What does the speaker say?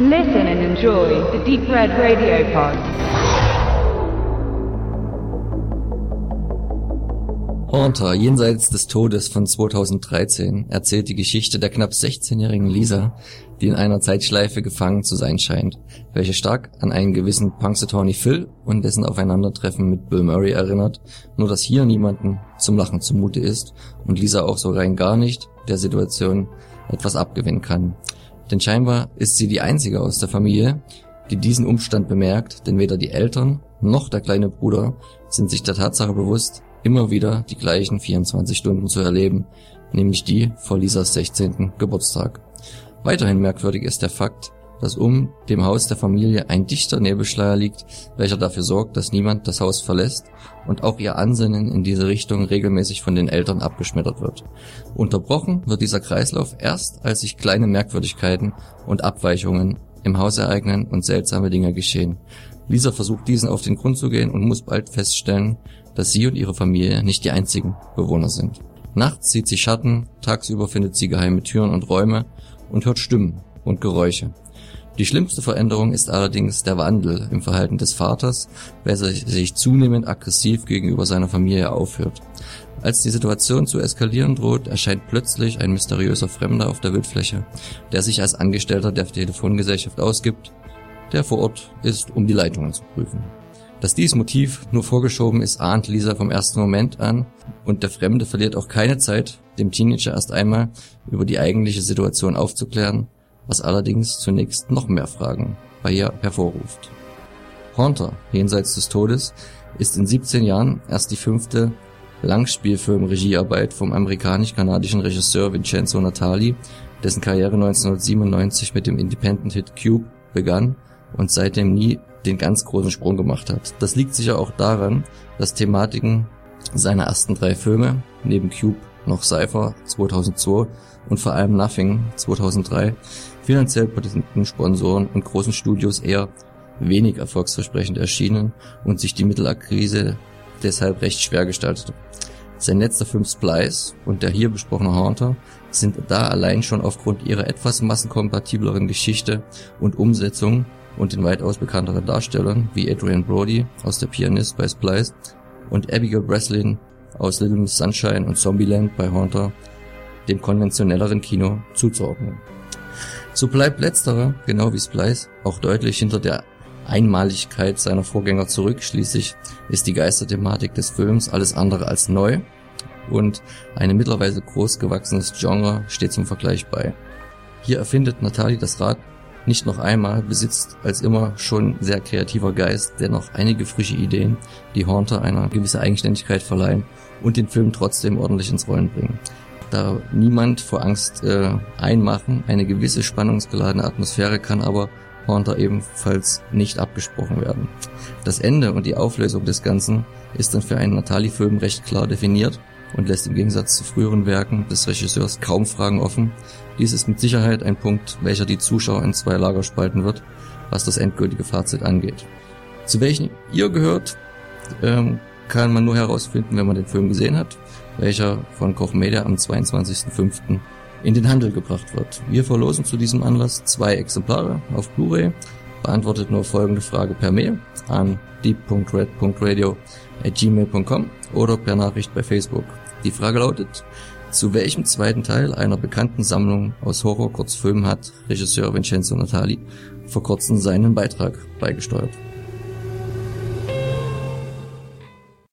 Listen and enjoy the Deep Red Radio Pod. Haunter, jenseits des Todes von 2013, erzählt die Geschichte der knapp 16-jährigen Lisa, die in einer Zeitschleife gefangen zu sein scheint, welche stark an einen gewissen Punxsutawney Phil und dessen Aufeinandertreffen mit Bill Murray erinnert, nur dass hier niemanden zum Lachen zumute ist und Lisa auch so rein gar nicht der Situation etwas abgewinnen kann. Denn scheinbar ist sie die einzige aus der Familie, die diesen Umstand bemerkt, denn weder die Eltern noch der kleine Bruder sind sich der Tatsache bewusst, immer wieder die gleichen 24 Stunden zu erleben, nämlich die vor Lisas 16. Geburtstag. Weiterhin merkwürdig ist der Fakt, dass um dem Haus der Familie ein dichter Nebelschleier liegt, welcher dafür sorgt, dass niemand das Haus verlässt und auch ihr Ansinnen in diese Richtung regelmäßig von den Eltern abgeschmettert wird. Unterbrochen wird dieser Kreislauf erst, als sich kleine Merkwürdigkeiten und Abweichungen im Haus ereignen und seltsame Dinge geschehen. Lisa versucht diesen auf den Grund zu gehen und muss bald feststellen, dass sie und ihre Familie nicht die einzigen Bewohner sind. Nachts sieht sie Schatten, tagsüber findet sie geheime Türen und Räume und hört Stimmen und Geräusche. Die schlimmste Veränderung ist allerdings der Wandel im Verhalten des Vaters, welcher sich zunehmend aggressiv gegenüber seiner Familie aufhört. Als die Situation zu eskalieren droht, erscheint plötzlich ein mysteriöser Fremder auf der Wildfläche, der sich als Angestellter der Telefongesellschaft ausgibt, der vor Ort ist, um die Leitungen zu prüfen. Dass dies Motiv nur vorgeschoben ist, ahnt Lisa vom ersten Moment an und der Fremde verliert auch keine Zeit, dem Teenager erst einmal über die eigentliche Situation aufzuklären, was allerdings zunächst noch mehr Fragen bei ihr hervorruft. Haunter, jenseits des Todes, ist in 17 Jahren erst die fünfte Langspielfilm-Regiearbeit vom amerikanisch-kanadischen Regisseur Vincenzo Natali, dessen Karriere 1997 mit dem Independent-Hit Cube begann und seitdem nie den ganz großen Sprung gemacht hat. Das liegt sicher auch daran, dass Thematiken seiner ersten drei Filme, neben Cube noch Cypher 2002 und vor allem Nothing 2003, finanziell potenten Sponsoren und großen Studios eher wenig erfolgsversprechend erschienen und sich die Mittelakquise deshalb recht schwer gestaltete. Sein letzter Film Splice und der hier besprochene Haunter sind da allein schon aufgrund ihrer etwas massenkompatibleren Geschichte und Umsetzung und den weitaus bekannteren Darstellern wie Adrian Brody aus Der Pianist bei Splice und Abigail Breslin aus Little Miss Sunshine und Zombieland bei Haunter dem konventionelleren Kino zuzuordnen. So bleibt letzterer, genau wie Splice, auch deutlich hinter der Einmaligkeit seiner Vorgänger zurück. Schließlich ist die Geisterthematik des Films alles andere als neu und ein mittlerweile groß gewachsenes Genre steht zum Vergleich bei. Hier erfindet Natalie das Rad nicht noch einmal, besitzt als immer schon sehr kreativer Geist, der noch einige frische Ideen, die Haunter einer gewisse Eigenständigkeit verleihen und den Film trotzdem ordentlich ins Rollen bringen. Da niemand vor Angst äh, einmachen, eine gewisse spannungsgeladene Atmosphäre kann aber Haunter ebenfalls nicht abgesprochen werden. Das Ende und die Auflösung des Ganzen ist dann für einen Natali-Film recht klar definiert und lässt im Gegensatz zu früheren Werken des Regisseurs kaum Fragen offen. Dies ist mit Sicherheit ein Punkt, welcher die Zuschauer in zwei Lager spalten wird, was das endgültige Fazit angeht. Zu welchen ihr gehört, ähm, kann man nur herausfinden, wenn man den Film gesehen hat, welcher von Koch Media am 22.05 in den Handel gebracht wird. Wir verlosen zu diesem Anlass zwei Exemplare auf Blu-ray. Beantwortet nur folgende Frage per Mail an deep.red.radio at gmail.com oder per Nachricht bei Facebook. Die Frage lautet, zu welchem zweiten Teil einer bekannten Sammlung aus Horror-Kurzfilmen hat Regisseur Vincenzo Natali vor kurzem seinen Beitrag beigesteuert?